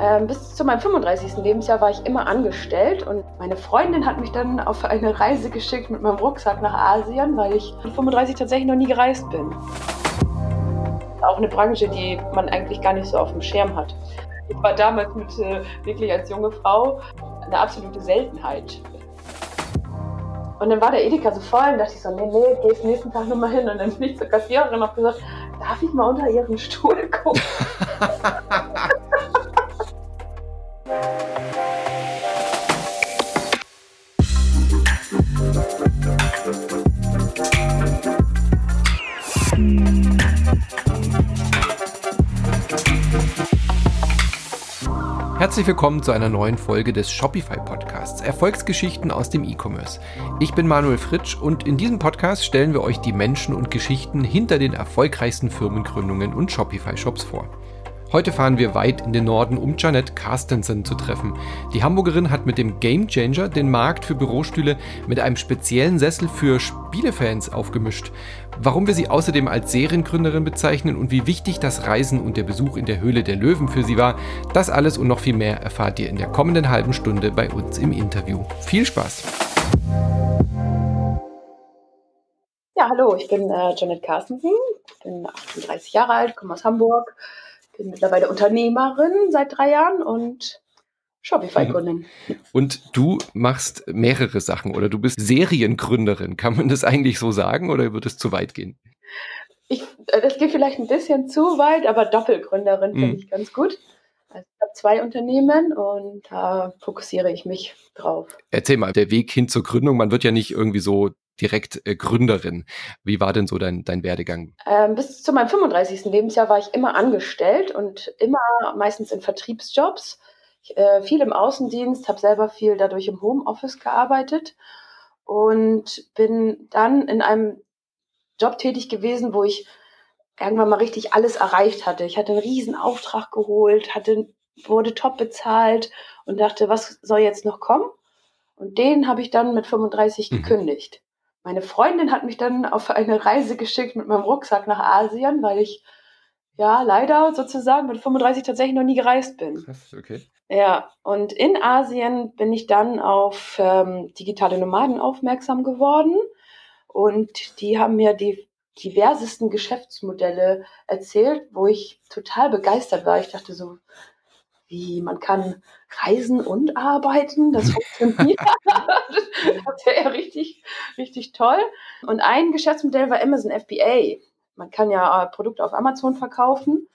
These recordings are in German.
Ähm, bis zu meinem 35. Lebensjahr war ich immer angestellt und meine Freundin hat mich dann auf eine Reise geschickt mit meinem Rucksack nach Asien, weil ich mit 35 tatsächlich noch nie gereist bin. Auch eine Branche, die man eigentlich gar nicht so auf dem Schirm hat. Ich war damals mit, äh, wirklich als junge Frau eine absolute Seltenheit. Und dann war der Edeka so voll und dachte ich so, nee, nee, gehst nächsten Tag nochmal hin. Und dann bin ich zur Kassiererin und habe gesagt, darf ich mal unter ihren Stuhl gucken? Herzlich willkommen zu einer neuen Folge des Shopify Podcasts Erfolgsgeschichten aus dem E-Commerce. Ich bin Manuel Fritsch und in diesem Podcast stellen wir euch die Menschen und Geschichten hinter den erfolgreichsten Firmengründungen und Shopify Shops vor. Heute fahren wir weit in den Norden, um Janet Carstensen zu treffen. Die Hamburgerin hat mit dem Game Changer den Markt für Bürostühle mit einem speziellen Sessel für Spielefans aufgemischt. Warum wir sie außerdem als Seriengründerin bezeichnen und wie wichtig das Reisen und der Besuch in der Höhle der Löwen für sie war, das alles und noch viel mehr erfahrt ihr in der kommenden halben Stunde bei uns im Interview. Viel Spaß! Ja, hallo, ich bin äh, Janet Carstensen, bin 38 Jahre alt, komme aus Hamburg, bin mittlerweile Unternehmerin seit drei Jahren und Shopify-Kundin. Und du machst mehrere Sachen oder du bist Seriengründerin. Kann man das eigentlich so sagen oder wird es zu weit gehen? Ich, äh, das geht vielleicht ein bisschen zu weit, aber Doppelgründerin finde mhm. ich ganz gut. Also ich habe zwei Unternehmen und da fokussiere ich mich drauf. Erzähl mal, der Weg hin zur Gründung, man wird ja nicht irgendwie so direkt äh, Gründerin. Wie war denn so dein, dein Werdegang? Ähm, bis zu meinem 35. Lebensjahr war ich immer angestellt und immer meistens in Vertriebsjobs. Ich, äh, viel im Außendienst, habe selber viel dadurch im Homeoffice gearbeitet und bin dann in einem Job tätig gewesen, wo ich irgendwann mal richtig alles erreicht hatte. Ich hatte einen riesen Auftrag geholt, hatte, wurde top bezahlt und dachte, was soll jetzt noch kommen? Und den habe ich dann mit 35 mhm. gekündigt. Meine Freundin hat mich dann auf eine Reise geschickt mit meinem Rucksack nach Asien, weil ich ja leider sozusagen mit 35 tatsächlich noch nie gereist bin. Krass, okay. Ja, und in Asien bin ich dann auf ähm, digitale Nomaden aufmerksam geworden und die haben mir die diversesten Geschäftsmodelle erzählt, wo ich total begeistert war. Ich dachte so, wie man kann reisen und arbeiten, das funktioniert. das wäre ja richtig, richtig toll. Und ein Geschäftsmodell war Amazon FBA. Man kann ja äh, Produkte auf Amazon verkaufen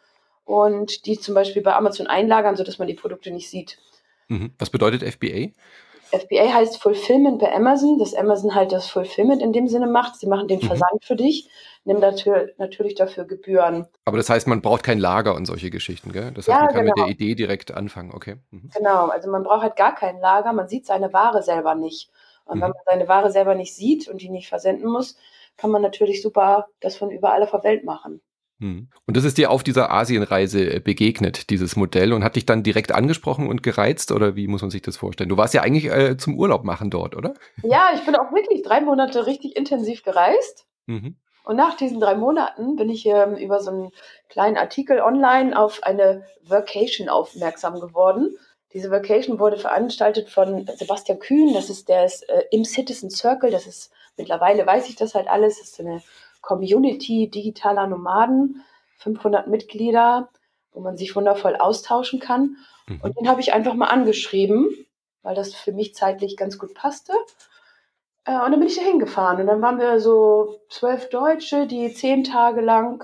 und die zum Beispiel bei Amazon einlagern, sodass man die Produkte nicht sieht. Mhm. Was bedeutet FBA? FBA heißt Fulfillment bei Amazon, dass Amazon halt das Fulfillment in dem Sinne macht. Sie machen den mhm. Versand mhm. für dich, nehmen natür natürlich dafür Gebühren. Aber das heißt, man braucht kein Lager und solche Geschichten, gell? Das heißt, ja, man kann genau. mit der Idee direkt anfangen, okay. Mhm. Genau, also man braucht halt gar kein Lager, man sieht seine Ware selber nicht. Und mhm. wenn man seine Ware selber nicht sieht und die nicht versenden muss, kann man natürlich super das von überall auf der Welt machen. Hm. Und das ist dir auf dieser Asienreise äh, begegnet, dieses Modell, und hat dich dann direkt angesprochen und gereizt, oder wie muss man sich das vorstellen? Du warst ja eigentlich äh, zum Urlaub machen dort, oder? Ja, ich bin auch wirklich drei Monate richtig intensiv gereist. Mhm. Und nach diesen drei Monaten bin ich ähm, über so einen kleinen Artikel online auf eine Vacation aufmerksam geworden. Diese Vacation wurde veranstaltet von Sebastian Kühn, das ist der ist, äh, im Citizen Circle, das ist mittlerweile weiß ich das halt alles, das ist eine Community digitaler Nomaden, 500 Mitglieder, wo man sich wundervoll austauschen kann. Mhm. Und den habe ich einfach mal angeschrieben, weil das für mich zeitlich ganz gut passte. Äh, und dann bin ich da hingefahren. Und dann waren wir so zwölf Deutsche, die zehn Tage lang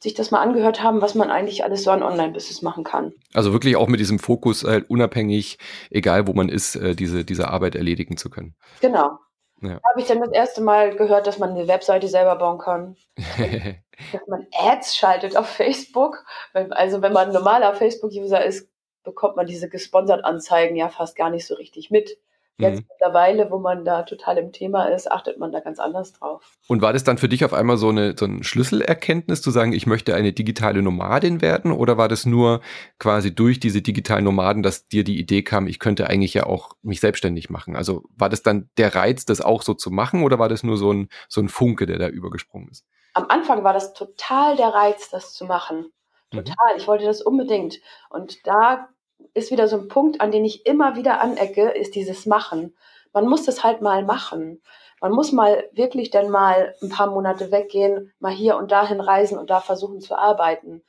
sich das mal angehört haben, was man eigentlich alles so an Online-Business machen kann. Also wirklich auch mit diesem Fokus, halt unabhängig, egal wo man ist, äh, diese, diese Arbeit erledigen zu können. Genau. Ja. Habe ich dann das erste Mal gehört, dass man eine Webseite selber bauen kann. dass man Ads schaltet auf Facebook. Also wenn man ein normaler Facebook-User ist, bekommt man diese gesponsert Anzeigen ja fast gar nicht so richtig mit. Jetzt mhm. mittlerweile, wo man da total im Thema ist, achtet man da ganz anders drauf. Und war das dann für dich auf einmal so eine, so eine Schlüsselerkenntnis, zu sagen, ich möchte eine digitale Nomadin werden? Oder war das nur quasi durch diese digitalen Nomaden, dass dir die Idee kam, ich könnte eigentlich ja auch mich selbstständig machen? Also war das dann der Reiz, das auch so zu machen? Oder war das nur so ein, so ein Funke, der da übergesprungen ist? Am Anfang war das total der Reiz, das zu machen. Mhm. Total. Ich wollte das unbedingt. Und da ist wieder so ein Punkt, an den ich immer wieder anecke, ist dieses Machen. Man muss das halt mal machen. Man muss mal wirklich dann mal ein paar Monate weggehen, mal hier und dahin reisen und da versuchen zu arbeiten.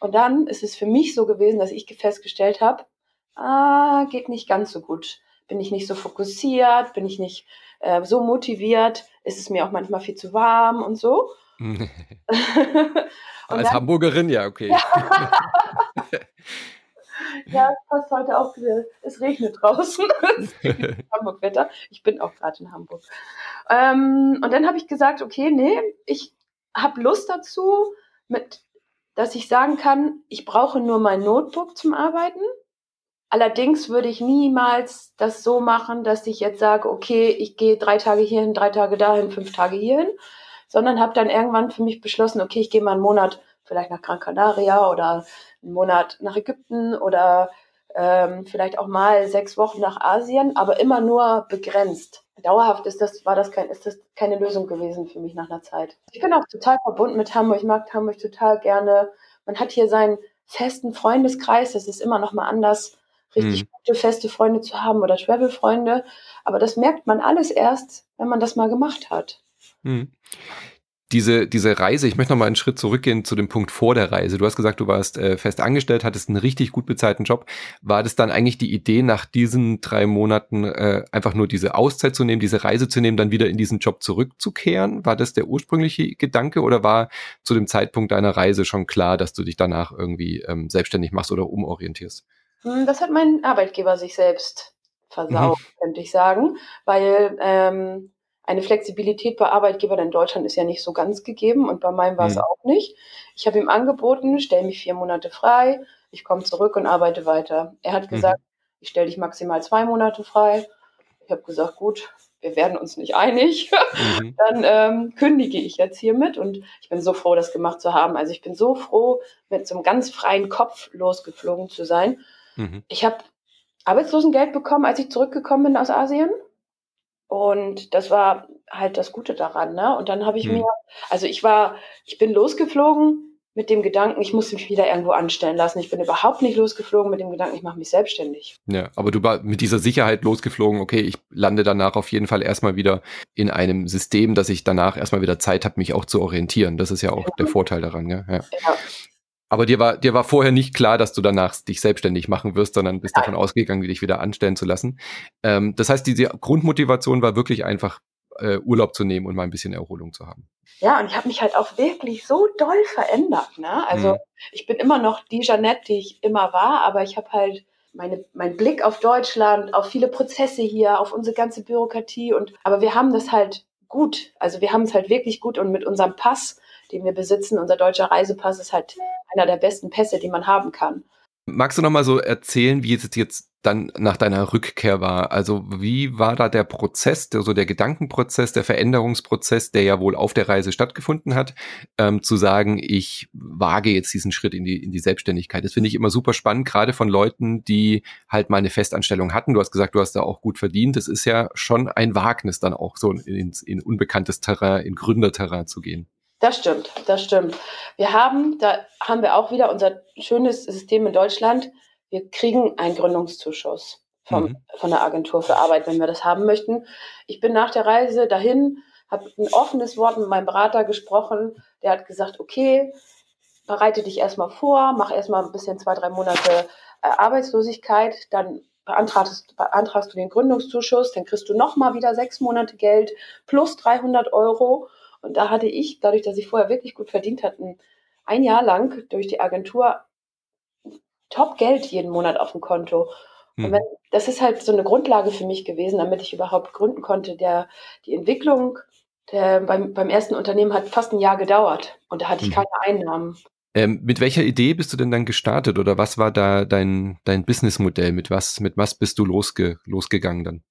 Und dann ist es für mich so gewesen, dass ich festgestellt habe, ah, geht nicht ganz so gut. Bin ich nicht so fokussiert, bin ich nicht äh, so motiviert, ist es mir auch manchmal viel zu warm und so. Als dann, Hamburgerin, ja, okay. ja, es passt heute auch wieder. Es regnet draußen. Hamburg-Wetter. Ich bin auch gerade in Hamburg. Ähm, und dann habe ich gesagt, okay, nee, ich habe Lust dazu, mit, dass ich sagen kann, ich brauche nur mein Notebook zum Arbeiten. Allerdings würde ich niemals das so machen, dass ich jetzt sage, okay, ich gehe drei Tage hierhin, drei Tage dahin, fünf Tage hierhin, sondern habe dann irgendwann für mich beschlossen, okay, ich gehe mal einen Monat vielleicht nach Gran Canaria oder einen Monat nach Ägypten oder ähm, vielleicht auch mal sechs Wochen nach Asien, aber immer nur begrenzt. Dauerhaft ist das, war das kein, ist das keine Lösung gewesen für mich nach einer Zeit. Ich bin auch total verbunden mit Hamburg. Ich mag Hamburg total gerne. Man hat hier seinen festen Freundeskreis. Das ist immer noch mal anders, richtig hm. gute, feste Freunde zu haben oder Travel-Freunde. Aber das merkt man alles erst, wenn man das mal gemacht hat. Hm diese, diese Reise, ich möchte noch mal einen Schritt zurückgehen zu dem Punkt vor der Reise. Du hast gesagt, du warst äh, fest angestellt, hattest einen richtig gut bezahlten Job. War das dann eigentlich die Idee, nach diesen drei Monaten äh, einfach nur diese Auszeit zu nehmen, diese Reise zu nehmen, dann wieder in diesen Job zurückzukehren? War das der ursprüngliche Gedanke oder war zu dem Zeitpunkt deiner Reise schon klar, dass du dich danach irgendwie ähm, selbstständig machst oder umorientierst? Hm, das hat mein Arbeitgeber sich selbst versaut, mhm. könnte ich sagen, weil ähm, eine Flexibilität bei Arbeitgebern in Deutschland ist ja nicht so ganz gegeben und bei meinem war es mhm. auch nicht. Ich habe ihm angeboten, stell mich vier Monate frei, ich komme zurück und arbeite weiter. Er hat mhm. gesagt, mhm. ich stelle dich maximal zwei Monate frei. Ich habe gesagt, gut, wir werden uns nicht einig. Mhm. Dann ähm, kündige ich jetzt hiermit und ich bin so froh, das gemacht zu haben. Also ich bin so froh, mit so einem ganz freien Kopf losgeflogen zu sein. Mhm. Ich habe Arbeitslosengeld bekommen, als ich zurückgekommen bin aus Asien. Und das war halt das Gute daran, ne? Und dann habe ich hm. mir, also ich war, ich bin losgeflogen mit dem Gedanken, ich muss mich wieder irgendwo anstellen lassen. Ich bin überhaupt nicht losgeflogen mit dem Gedanken, ich mache mich selbstständig. Ja, aber du war mit dieser Sicherheit losgeflogen, okay, ich lande danach auf jeden Fall erstmal wieder in einem System, dass ich danach erstmal wieder Zeit habe, mich auch zu orientieren. Das ist ja auch ja. der Vorteil daran, ja. ja. ja. Aber dir war, dir war vorher nicht klar, dass du danach dich selbstständig machen wirst, sondern bist davon ausgegangen, dich wieder anstellen zu lassen. Ähm, das heißt, diese Grundmotivation war wirklich einfach, äh, Urlaub zu nehmen und mal ein bisschen Erholung zu haben. Ja, und ich habe mich halt auch wirklich so doll verändert. Ne? Also mhm. ich bin immer noch die Jeanette, die ich immer war, aber ich habe halt meine, mein Blick auf Deutschland, auf viele Prozesse hier, auf unsere ganze Bürokratie und aber wir haben das halt gut. Also wir haben es halt wirklich gut und mit unserem Pass, den wir besitzen, unser deutscher Reisepass ist halt einer der besten Pässe, die man haben kann. Magst du noch mal so erzählen, wie es jetzt dann nach deiner Rückkehr war? Also wie war da der Prozess, der, so der Gedankenprozess, der Veränderungsprozess, der ja wohl auf der Reise stattgefunden hat, ähm, zu sagen, ich wage jetzt diesen Schritt in die, in die Selbstständigkeit. Das finde ich immer super spannend, gerade von Leuten, die halt mal eine Festanstellung hatten. Du hast gesagt, du hast da auch gut verdient. Das ist ja schon ein Wagnis, dann auch so in, in unbekanntes Terrain, in Gründerterrain zu gehen. Das stimmt, das stimmt. Wir haben, da haben wir auch wieder unser schönes System in Deutschland. Wir kriegen einen Gründungszuschuss vom, mhm. von der Agentur für Arbeit, wenn wir das haben möchten. Ich bin nach der Reise dahin, habe ein offenes Wort mit meinem Berater gesprochen. Der hat gesagt, okay, bereite dich erstmal vor, mach erstmal ein bisschen zwei, drei Monate äh, Arbeitslosigkeit, dann beantragst, beantragst du den Gründungszuschuss, dann kriegst du nochmal wieder sechs Monate Geld plus 300 Euro und da hatte ich, dadurch, dass ich vorher wirklich gut verdient hatte, ein Jahr lang durch die Agentur top Geld jeden Monat auf dem Konto. Und hm. wenn, das ist halt so eine Grundlage für mich gewesen, damit ich überhaupt gründen konnte. Der, die Entwicklung der, beim, beim ersten Unternehmen hat fast ein Jahr gedauert und da hatte ich hm. keine Einnahmen. Ähm, mit welcher Idee bist du denn dann gestartet oder was war da dein, dein Businessmodell? Mit was, mit was bist du losge, losgegangen dann?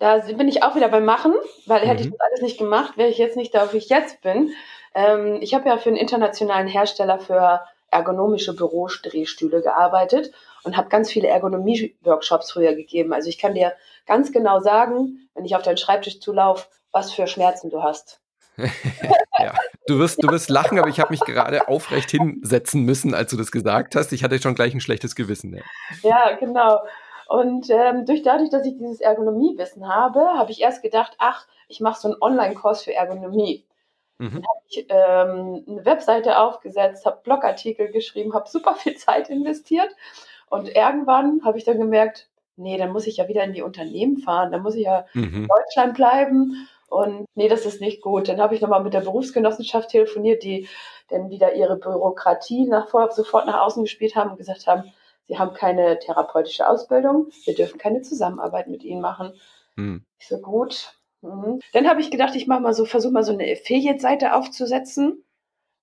Da bin ich auch wieder beim Machen, weil mhm. hätte ich mhm. das alles nicht gemacht, wäre ich jetzt nicht da, wo ich jetzt bin. Ähm, ich habe ja für einen internationalen Hersteller für ergonomische Bürodrehstühle gearbeitet und habe ganz viele Ergonomie-Workshops früher gegeben. Also ich kann dir ganz genau sagen, wenn ich auf deinen Schreibtisch zulaufe, was für Schmerzen du hast. ja. du, wirst, du wirst lachen, aber ich habe mich gerade aufrecht hinsetzen müssen, als du das gesagt hast. Ich hatte schon gleich ein schlechtes Gewissen. Ja, ja genau. Und ähm, durch dadurch, dass ich dieses Ergonomiewissen habe, habe ich erst gedacht, ach, ich mache so einen Online-Kurs für Ergonomie. Mhm. Dann habe ich ähm, eine Webseite aufgesetzt, habe Blogartikel geschrieben, habe super viel Zeit investiert. Und irgendwann habe ich dann gemerkt, nee, dann muss ich ja wieder in die Unternehmen fahren, dann muss ich ja mhm. in Deutschland bleiben. Und nee, das ist nicht gut. Dann habe ich nochmal mit der Berufsgenossenschaft telefoniert, die dann wieder ihre Bürokratie nach, sofort nach außen gespielt haben und gesagt haben, sie haben keine therapeutische Ausbildung, wir dürfen keine Zusammenarbeit mit ihnen machen. Mhm. Ich so, gut. Mhm. Dann habe ich gedacht, ich mache mal so, versuche mal so eine Affiliate-Seite aufzusetzen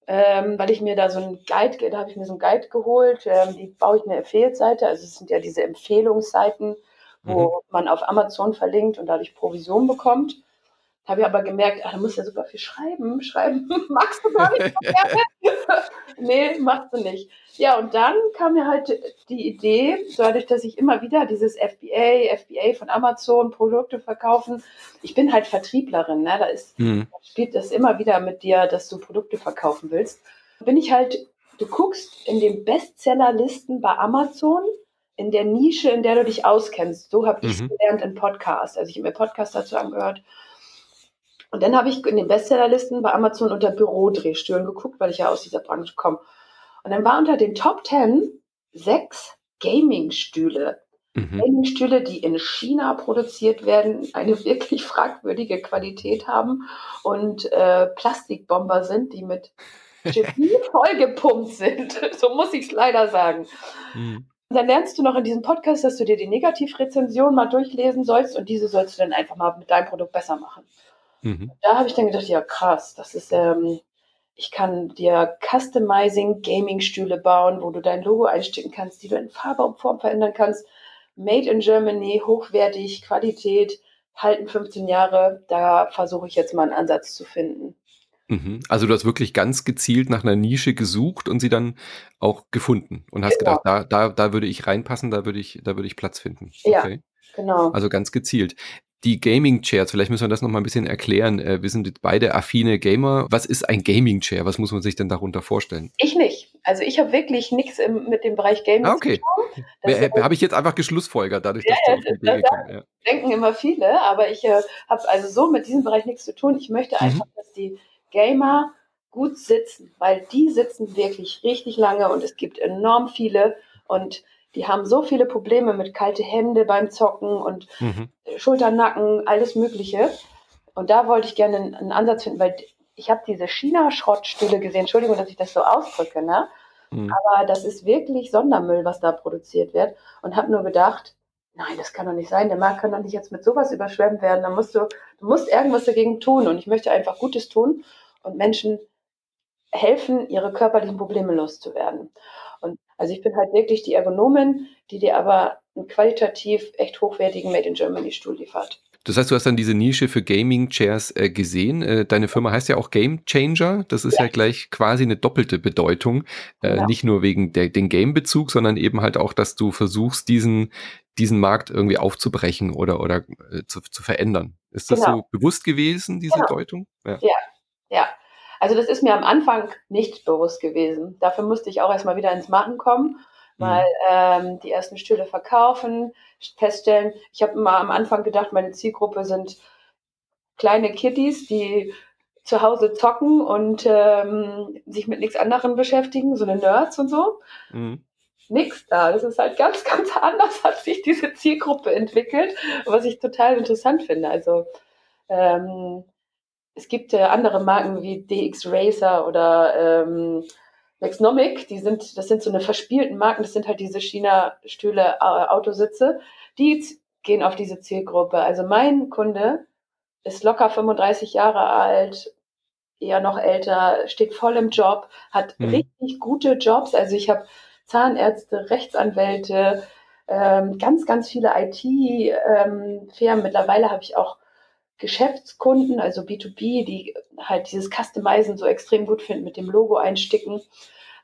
ähm, weil ich mir da so ein Guide, da habe ich mir so ein Guide geholt, ähm, die baue ich eine Affiliate-Seite, also es sind ja diese Empfehlungsseiten, wo mhm. man auf Amazon verlinkt und dadurch Provision bekommt. Habe ich aber gemerkt, ach, da muss ja super viel schreiben. Schreiben magst du gar nicht nee, machst du nicht. Ja, und dann kam mir halt die Idee, dadurch, dass ich immer wieder dieses FBA, FBA von Amazon, Produkte verkaufen, ich bin halt Vertrieblerin, ne? da ist, mhm. spielt das immer wieder mit dir, dass du Produkte verkaufen willst. Bin ich halt, du guckst in den Bestsellerlisten bei Amazon, in der Nische, in der du dich auskennst. So habe ich es mhm. gelernt in Podcast. Also ich habe mir Podcast dazu angehört. Und dann habe ich in den Bestsellerlisten bei Amazon unter Bürodrehstühlen geguckt, weil ich ja aus dieser Branche komme. Und dann war unter den Top 10 sechs Gaming-Stühle. Mhm. Gaming-Stühle, die in China produziert werden, eine wirklich fragwürdige Qualität haben und äh, Plastikbomber sind, die mit Chemie vollgepumpt sind. so muss ich es leider sagen. Mhm. Und dann lernst du noch in diesem Podcast, dass du dir die Negativrezension mal durchlesen sollst und diese sollst du dann einfach mal mit deinem Produkt besser machen. Mhm. Da habe ich dann gedacht, ja krass, das ist ähm, ich kann dir Customizing Gaming-Stühle bauen, wo du dein Logo einstecken kannst, die du in Farbe und Form verändern kannst. Made in Germany, hochwertig, Qualität, halten 15 Jahre. Da versuche ich jetzt mal einen Ansatz zu finden. Mhm. Also du hast wirklich ganz gezielt nach einer Nische gesucht und sie dann auch gefunden und hast genau. gedacht, da, da, da würde ich reinpassen, da würde ich, da würde ich Platz finden. Okay. Ja, genau. Also ganz gezielt die Gaming Chairs, vielleicht müssen wir das noch mal ein bisschen erklären. Äh, wir sind beide affine Gamer. Was ist ein Gaming Chair? Was muss man sich denn darunter vorstellen? Ich nicht. Also ich habe wirklich nichts mit dem Bereich Gaming ah, okay. zu tun. Habe ich jetzt einfach geschlussfolgert, dadurch, dass ja, du Idee gekommen ja. denken immer viele, aber ich äh, habe also so mit diesem Bereich nichts zu tun. Ich möchte mhm. einfach, mhm. dass die Gamer gut sitzen, weil die sitzen wirklich richtig lange und es gibt enorm viele und die haben so viele Probleme mit kalte Hände beim Zocken und mhm. Schulternacken, alles Mögliche. Und da wollte ich gerne einen, einen Ansatz finden, weil ich habe diese China-Schrottstühle gesehen. Entschuldigung, dass ich das so ausdrücke, ne? Mhm. Aber das ist wirklich Sondermüll, was da produziert wird. Und habe nur gedacht, nein, das kann doch nicht sein. Der Markt kann doch nicht jetzt mit sowas überschwemmt werden. Da musst du, du musst irgendwas dagegen tun. Und ich möchte einfach Gutes tun und Menschen helfen, ihre körperlichen Probleme loszuwerden. Und also ich bin halt wirklich die Ergonomin, die dir aber einen qualitativ echt hochwertigen Made in Germany Stuhl liefert. Das heißt, du hast dann diese Nische für Gaming-Chairs äh, gesehen. Äh, deine Firma heißt ja auch Game Changer. Das ist ja, ja gleich quasi eine doppelte Bedeutung. Äh, genau. Nicht nur wegen der, den Game-Bezug, sondern eben halt auch, dass du versuchst, diesen, diesen Markt irgendwie aufzubrechen oder, oder äh, zu, zu verändern. Ist das genau. so bewusst gewesen, diese genau. Deutung? Ja. ja, ja. Also das ist mir am Anfang nicht bewusst gewesen. Dafür musste ich auch erstmal wieder ins Machen kommen, mal mhm. ähm, die ersten Stühle verkaufen, feststellen. Ich habe immer am Anfang gedacht, meine Zielgruppe sind kleine Kitties, die zu Hause zocken und ähm, sich mit nichts anderem beschäftigen, so eine Nerds und so. Mhm. Nix da. Das ist halt ganz, ganz anders, hat sich diese Zielgruppe entwickelt, was ich total interessant finde. Also ähm, es gibt äh, andere Marken wie DX Racer oder ähm, Lexnomic, die sind, das sind so eine verspielten Marken, das sind halt diese China-Stühle, äh, Autositze, die gehen auf diese Zielgruppe. Also mein Kunde ist locker 35 Jahre alt, eher noch älter, steht voll im Job, hat mhm. richtig gute Jobs. Also ich habe Zahnärzte, Rechtsanwälte, ähm, ganz, ganz viele IT-Firmen. Ähm, Mittlerweile habe ich auch Geschäftskunden, also B2B, die halt dieses Customizen so extrem gut finden, mit dem Logo einsticken.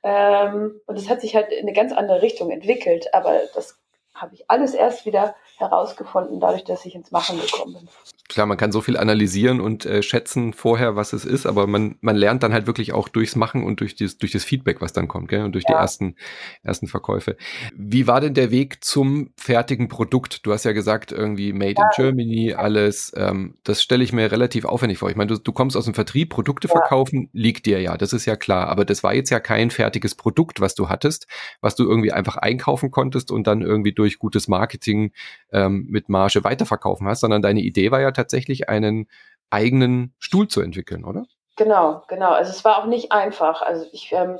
Ähm, und es hat sich halt in eine ganz andere Richtung entwickelt. Aber das habe ich alles erst wieder herausgefunden, dadurch, dass ich ins Machen gekommen bin. klar, man kann so viel analysieren und äh, schätzen vorher, was es ist, aber man, man lernt dann halt wirklich auch durchs Machen und durch, das durch das Feedback, was dann kommt, gell? Und durch ja. die ersten, ersten Verkäufe. Wie war denn der Weg zum fertigen Produkt? Du hast ja gesagt, irgendwie Made ja. in Germany, alles. Ähm, das stelle ich mir relativ aufwendig vor. Ich meine, du, du kommst aus dem Vertrieb, Produkte ja. verkaufen liegt dir ja, das ist ja klar. Aber das war jetzt ja kein fertiges Produkt, was du hattest, was du irgendwie einfach einkaufen konntest und dann irgendwie durch gutes Marketing ähm, mit Marge weiterverkaufen hast, sondern deine Idee war ja tatsächlich einen eigenen Stuhl zu entwickeln, oder? Genau, genau. Also es war auch nicht einfach. Also ich, ähm,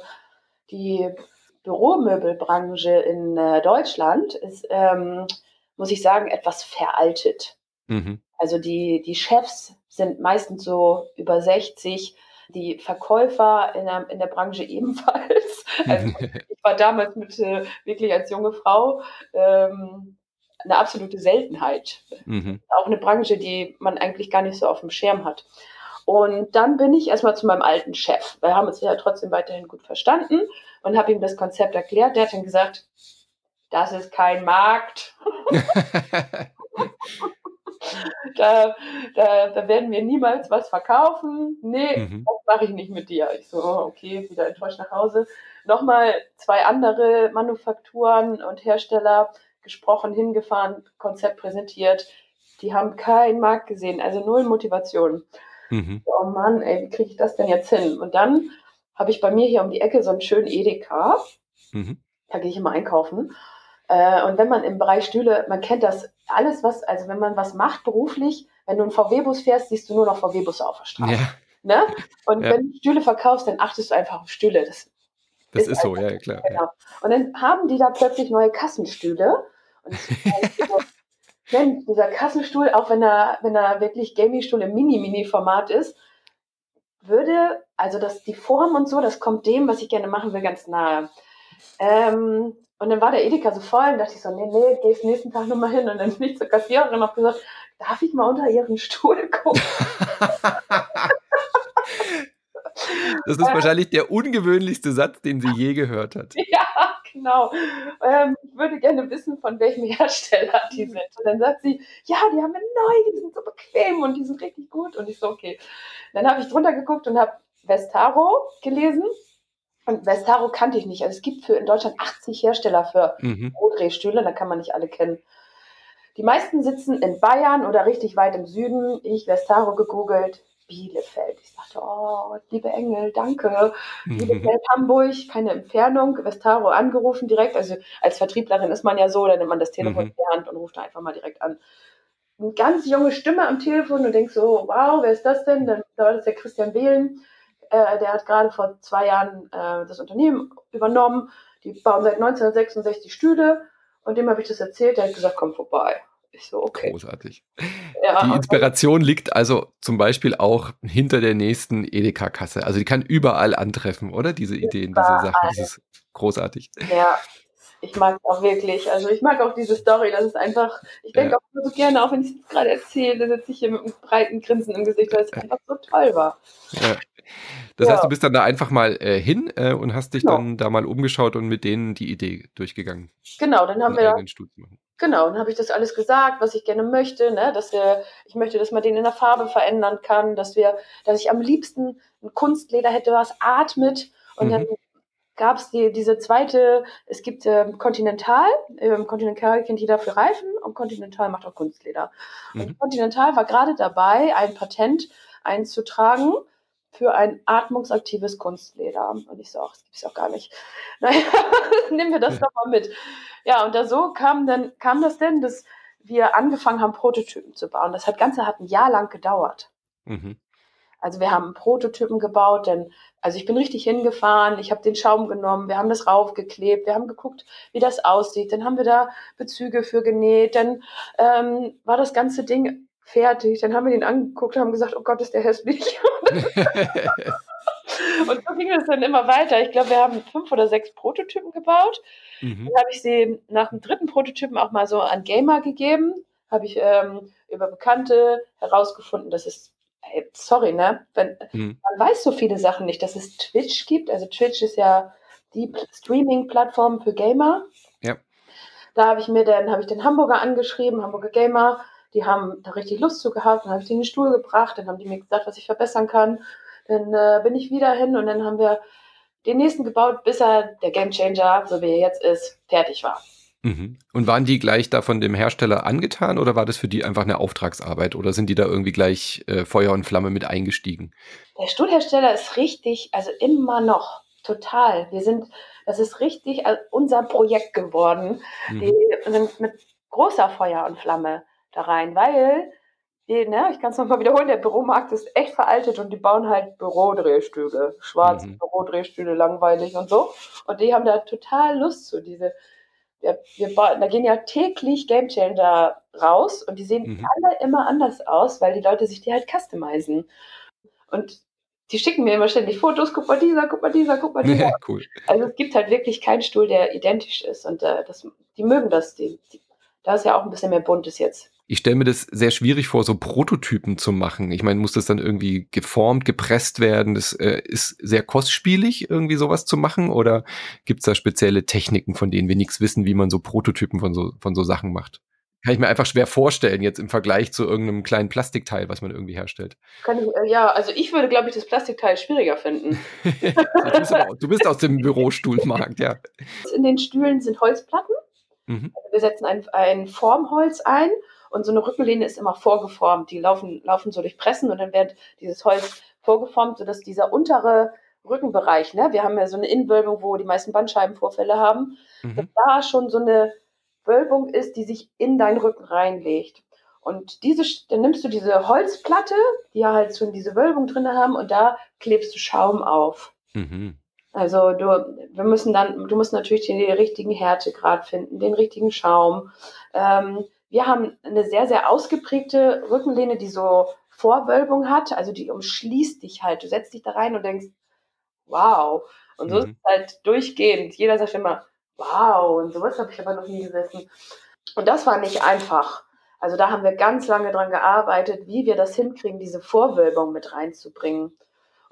die Büromöbelbranche in äh, Deutschland ist, ähm, muss ich sagen, etwas veraltet. Mhm. Also die, die Chefs sind meistens so über 60, die Verkäufer in der, in der Branche ebenfalls. Also ich war damals mit äh, wirklich als junge Frau ähm, eine absolute Seltenheit. Mhm. Auch eine Branche, die man eigentlich gar nicht so auf dem Schirm hat. Und dann bin ich erstmal zu meinem alten Chef. Wir haben uns ja trotzdem weiterhin gut verstanden und habe ihm das Konzept erklärt. Der hat dann gesagt, das ist kein Markt. da, da, da, werden wir niemals was verkaufen. Nee, mhm. das mache ich nicht mit dir. Ich so, oh, okay, wieder enttäuscht nach Hause. Nochmal zwei andere Manufakturen und Hersteller gesprochen, hingefahren, Konzept präsentiert. Die haben keinen Markt gesehen, also null Motivation. Mhm. Oh Mann, ey, wie kriege ich das denn jetzt hin? Und dann habe ich bei mir hier um die Ecke so einen schönen Edeka. Mhm. Da gehe ich immer einkaufen. Äh, und wenn man im Bereich Stühle, man kennt das alles, was, also wenn man was macht beruflich, wenn du einen VW-Bus fährst, siehst du nur noch VW-Busse auf der Straße. Ja. Ne? Und ja. wenn du Stühle verkaufst, dann achtest du einfach auf Stühle. Das, das ist, ist so, ja, klar. Genau. Und dann haben die da plötzlich neue Kassenstühle. Und Mensch, dieser Kassenstuhl, auch wenn er, wenn er wirklich Gaming-Stuhl im Mini-Mini-Format ist, würde, also das, die Form und so, das kommt dem, was ich gerne machen will, ganz nahe. Ähm, und dann war der Edeka so voll und dachte ich so, nee, nee, gehst nächsten Tag nochmal hin. Und dann bin ich zur Kassiererin und habe gesagt, darf ich mal unter ihren Stuhl gucken? Das ist wahrscheinlich der ungewöhnlichste Satz, den sie je gehört hat. Ja, genau. Ähm, ich würde gerne wissen, von welchem Hersteller die sind. Und dann sagt sie, ja, die haben wir neu, die sind so bequem und die sind richtig gut. Und ich so, okay. Dann habe ich drunter geguckt und habe Vestaro gelesen. Und Vestaro kannte ich nicht. Also es gibt für in Deutschland 80 Hersteller für mhm. Da kann man nicht alle kennen. Die meisten sitzen in Bayern oder richtig weit im Süden. Ich Vestaro gegoogelt, Bielefeld. Ich sagte, oh, liebe Engel, danke. Mhm. Bielefeld, Hamburg, keine Entfernung. Vestaro angerufen direkt. Also als Vertrieblerin ist man ja so, dann nimmt man das Telefon mhm. in die Hand und ruft da einfach mal direkt an. Eine ganz junge Stimme am Telefon und denkst so, wow, wer ist das denn? Dann da war das der Christian Behlen. Äh, der hat gerade vor zwei Jahren äh, das Unternehmen übernommen. Die bauen seit 1966 Stühle und dem habe ich das erzählt. Der hat gesagt, komm vorbei. Ich so, okay. Großartig. Ja, die Inspiration okay. liegt also zum Beispiel auch hinter der nächsten Edeka-Kasse. Also die kann überall antreffen, oder? Diese Ideen, diese Sachen. Das ist großartig. Ja, ich mag es auch wirklich. Also ich mag auch diese Story. Das ist einfach, ich denke ja. auch so gerne, auch wenn ich es gerade erzähle, sitze ich hier mit einem breiten Grinsen im Gesicht, weil es einfach so toll war. Ja. Das ja. heißt, du bist dann da einfach mal äh, hin äh, und hast dich genau. dann da mal umgeschaut und mit denen die Idee durchgegangen. Genau, dann haben wir. Genau, dann habe ich das alles gesagt, was ich gerne möchte, ne? dass wir, ich möchte, dass man den in der Farbe verändern kann, dass wir, dass ich am liebsten ein Kunstleder hätte, was atmet. Und mhm. dann gab es die, diese zweite, es gibt ähm, Continental, ähm, Continental kennt jeder für Reifen und Continental macht auch Kunstleder. Mhm. Und Continental war gerade dabei, ein Patent einzutragen für ein atmungsaktives Kunstleder. Und ich so, ach, das gibt es auch gar nicht. Naja, nehmen wir das doch mal mit. Ja, und da so kam, dann, kam das denn, dass wir angefangen haben, Prototypen zu bauen. Das hat Ganze hat ein Jahr lang gedauert. Mhm. Also wir haben Prototypen gebaut, denn also ich bin richtig hingefahren, ich habe den Schaum genommen, wir haben das raufgeklebt, wir haben geguckt, wie das aussieht, dann haben wir da Bezüge für genäht, dann ähm, war das ganze Ding fertig. Dann haben wir den angeguckt und haben gesagt, oh Gott, ist der hässlich. und so ging es dann immer weiter. Ich glaube, wir haben fünf oder sechs Prototypen gebaut. Mhm. Dann habe ich sie nach dem dritten Prototypen auch mal so an Gamer gegeben. Habe ich ähm, über Bekannte herausgefunden, dass es Hey, sorry, ne? Wenn, mhm. Man weiß so viele Sachen nicht, dass es Twitch gibt. Also Twitch ist ja die Streaming-Plattform für Gamer. Ja. Da habe ich mir dann, habe ich den Hamburger angeschrieben, Hamburger Gamer, die haben da richtig Lust zu gehabt. Dann habe ich die in den Stuhl gebracht, dann haben die mir gesagt, was ich verbessern kann. Dann äh, bin ich wieder hin und dann haben wir den nächsten gebaut, bis er der Gamechanger, so wie er jetzt ist, fertig war. Mhm. Und waren die gleich da von dem Hersteller angetan oder war das für die einfach eine Auftragsarbeit oder sind die da irgendwie gleich äh, Feuer und Flamme mit eingestiegen? Der Stuhlhersteller ist richtig, also immer noch total. Wir sind, das ist richtig äh, unser Projekt geworden. Mhm. Die sind mit großer Feuer und Flamme da rein, weil die, ne, ich kann es nochmal wiederholen, der Büromarkt ist echt veraltet und die bauen halt Bürodrehstühle, schwarze mhm. Bürodrehstühle, langweilig und so. Und die haben da total Lust zu, diese wir, wir bauen, da gehen ja täglich Gamechanger raus und die sehen mhm. alle immer anders aus, weil die Leute sich die halt customizen. Und die schicken mir immer ständig Fotos, guck mal dieser, guck mal dieser, guck mal dieser. cool. Also es gibt halt wirklich keinen Stuhl, der identisch ist und äh, das, die mögen das. Die, die, da ist ja auch ein bisschen mehr Buntes jetzt ich stelle mir das sehr schwierig vor, so Prototypen zu machen. Ich meine, muss das dann irgendwie geformt, gepresst werden? Das äh, ist sehr kostspielig, irgendwie sowas zu machen? Oder gibt es da spezielle Techniken, von denen wir nichts wissen, wie man so Prototypen von so, von so Sachen macht? Kann ich mir einfach schwer vorstellen, jetzt im Vergleich zu irgendeinem kleinen Plastikteil, was man irgendwie herstellt. Kann ich, äh, ja, also ich würde, glaube ich, das Plastikteil schwieriger finden. du, bist auch, du bist aus dem Bürostuhlmarkt, ja. In den Stühlen sind Holzplatten. Mhm. Also wir setzen ein, ein Formholz ein und so eine Rückenlehne ist immer vorgeformt. Die laufen, laufen so durch Pressen und dann wird dieses Holz vorgeformt, sodass dieser untere Rückenbereich, ne, wir haben ja so eine Innenwölbung, wo die meisten Bandscheibenvorfälle haben, mhm. dass da schon so eine Wölbung ist, die sich in deinen Rücken reinlegt. Und diese, dann nimmst du diese Holzplatte, die ja halt schon diese Wölbung drin haben, und da klebst du Schaum auf. Mhm. Also du, wir müssen dann, du musst natürlich den, den richtigen Härtegrad finden, den richtigen Schaum. Ähm, wir haben eine sehr, sehr ausgeprägte Rückenlehne, die so Vorwölbung hat, also die umschließt dich halt. Du setzt dich da rein und denkst, wow. Und so mhm. ist es halt durchgehend. Jeder sagt immer, wow, und sowas habe ich aber noch nie gesessen. Und das war nicht einfach. Also da haben wir ganz lange dran gearbeitet, wie wir das hinkriegen, diese Vorwölbung mit reinzubringen.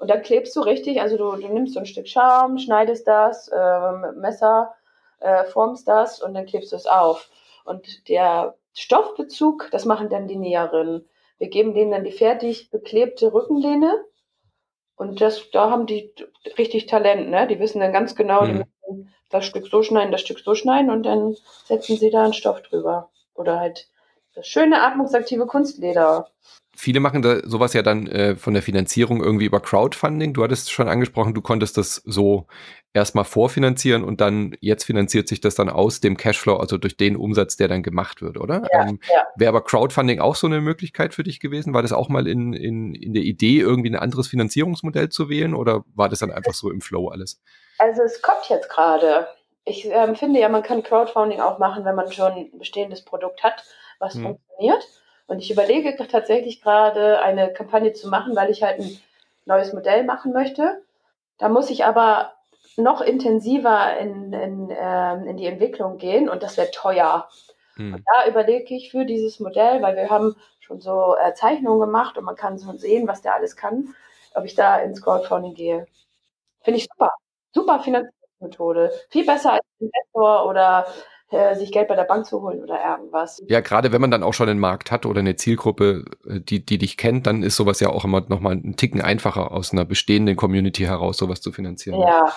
Und da klebst du richtig, also du, du nimmst so ein Stück Schaum, schneidest das äh, Messer, äh, formst das und dann klebst du es auf. Und der Stoffbezug, das machen dann die Näherinnen. Wir geben denen dann die fertig beklebte Rückenlehne und das, da haben die richtig Talent, ne? Die wissen dann ganz genau, mhm. das Stück so schneiden, das Stück so schneiden und dann setzen sie da einen Stoff drüber. Oder halt das schöne atmungsaktive Kunstleder. Viele machen da sowas ja dann äh, von der Finanzierung irgendwie über Crowdfunding. Du hattest schon angesprochen, du konntest das so erstmal vorfinanzieren und dann jetzt finanziert sich das dann aus dem Cashflow, also durch den Umsatz, der dann gemacht wird, oder? Ja, ähm, ja. Wäre aber Crowdfunding auch so eine Möglichkeit für dich gewesen? War das auch mal in, in, in der Idee, irgendwie ein anderes Finanzierungsmodell zu wählen oder war das dann einfach so im Flow alles? Also es kommt jetzt gerade. Ich ähm, finde ja, man kann Crowdfunding auch machen, wenn man schon ein bestehendes Produkt hat, was hm. funktioniert. Und ich überlege tatsächlich gerade eine Kampagne zu machen, weil ich halt ein neues Modell machen möchte. Da muss ich aber noch intensiver in, in, äh, in die Entwicklung gehen und das wäre teuer. Hm. Und da überlege ich für dieses Modell, weil wir haben schon so äh, Zeichnungen gemacht und man kann so sehen, was der alles kann, ob ich da ins Crowdfunding gehe. Finde ich super. Super Finanzierungsmethode. Viel besser als Investor oder äh, sich Geld bei der Bank zu holen oder irgendwas. Ja, gerade wenn man dann auch schon einen Markt hat oder eine Zielgruppe, äh, die, die dich kennt, dann ist sowas ja auch immer nochmal einen Ticken einfacher aus einer bestehenden Community heraus, sowas zu finanzieren. Ja,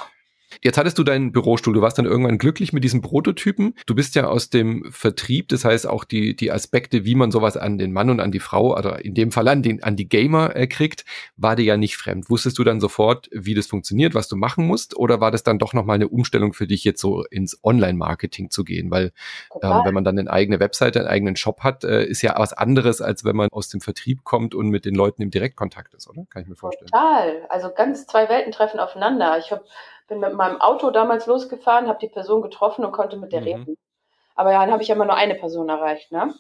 Jetzt hattest du deinen Bürostuhl, du warst dann irgendwann glücklich mit diesem Prototypen. Du bist ja aus dem Vertrieb, das heißt auch die, die Aspekte, wie man sowas an den Mann und an die Frau, oder in dem Fall an, den, an die Gamer äh, kriegt, war dir ja nicht fremd. Wusstest du dann sofort, wie das funktioniert, was du machen musst, oder war das dann doch nochmal eine Umstellung für dich, jetzt so ins Online-Marketing zu gehen? Weil ähm, wenn man dann eine eigene Webseite, einen eigenen Shop hat, äh, ist ja was anderes, als wenn man aus dem Vertrieb kommt und mit den Leuten im Direktkontakt ist, oder? Kann ich mir vorstellen. Total. Also ganz zwei Welten treffen aufeinander. Ich habe bin mit meinem Auto damals losgefahren, habe die Person getroffen und konnte mit der mhm. reden. Aber ja, dann habe ich ja immer nur eine Person erreicht. Ne?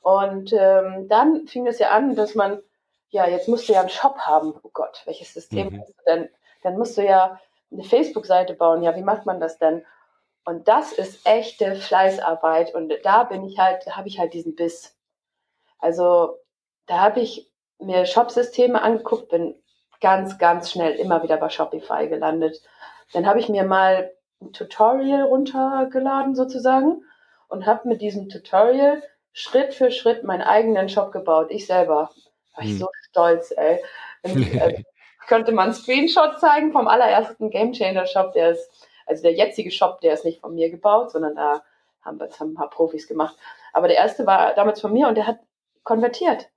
Und ähm, dann fing es ja an, dass man, ja, jetzt musst du ja einen Shop haben. Oh Gott, welches System mhm. hast du denn? Dann musst du ja eine Facebook-Seite bauen. Ja, wie macht man das denn? Und das ist echte Fleißarbeit. Und da bin ich halt, da habe ich halt diesen Biss. Also da habe ich mir Shop-Systeme angeguckt, bin ganz, ganz schnell immer wieder bei Shopify gelandet. Dann habe ich mir mal ein Tutorial runtergeladen sozusagen und habe mit diesem Tutorial Schritt für Schritt meinen eigenen Shop gebaut. Ich selber. War ich hm. so stolz, ey. Ich, äh, könnte man einen Screenshot zeigen vom allerersten Game Changer Shop, der ist, also der jetzige Shop, der ist nicht von mir gebaut, sondern da haben, das haben ein paar Profis gemacht. Aber der erste war damals von mir und der hat konvertiert.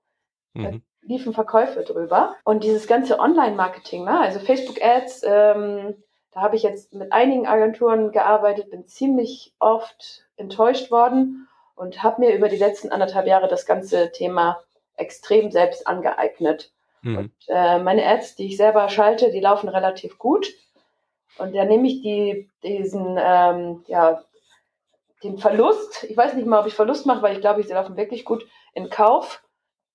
Mhm. Da liefen Verkäufe drüber. Und dieses ganze Online-Marketing, ne? also Facebook-Ads, ähm, da habe ich jetzt mit einigen Agenturen gearbeitet, bin ziemlich oft enttäuscht worden und habe mir über die letzten anderthalb Jahre das ganze Thema extrem selbst angeeignet. Mhm. Und äh, meine Ads, die ich selber schalte, die laufen relativ gut. Und da nehme ich die, diesen, ähm, ja, den Verlust, ich weiß nicht mal, ob ich Verlust mache, weil ich glaube, sie laufen wirklich gut in Kauf,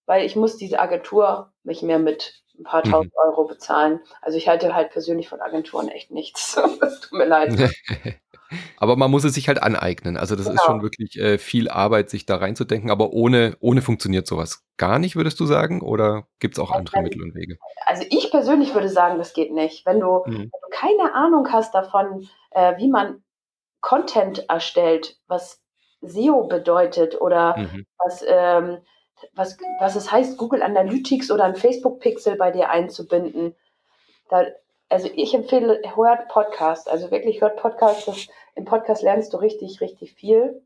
weil ich muss diese Agentur nicht mehr mit ein paar tausend mhm. Euro bezahlen. Also ich halte halt persönlich von Agenturen echt nichts. das tut mir leid. Aber man muss es sich halt aneignen. Also das genau. ist schon wirklich äh, viel Arbeit, sich da reinzudenken. Aber ohne, ohne funktioniert sowas gar nicht, würdest du sagen? Oder gibt es auch andere Mittel und Wege? Also ich persönlich würde sagen, das geht nicht. Wenn du, mhm. wenn du keine Ahnung hast davon, äh, wie man Content erstellt, was SEO bedeutet oder mhm. was, ähm, was, was es heißt, Google Analytics oder ein Facebook-Pixel bei dir einzubinden. Da, also ich empfehle, hört Podcast. Also wirklich hört Podcast. Das, Im Podcast lernst du richtig, richtig viel.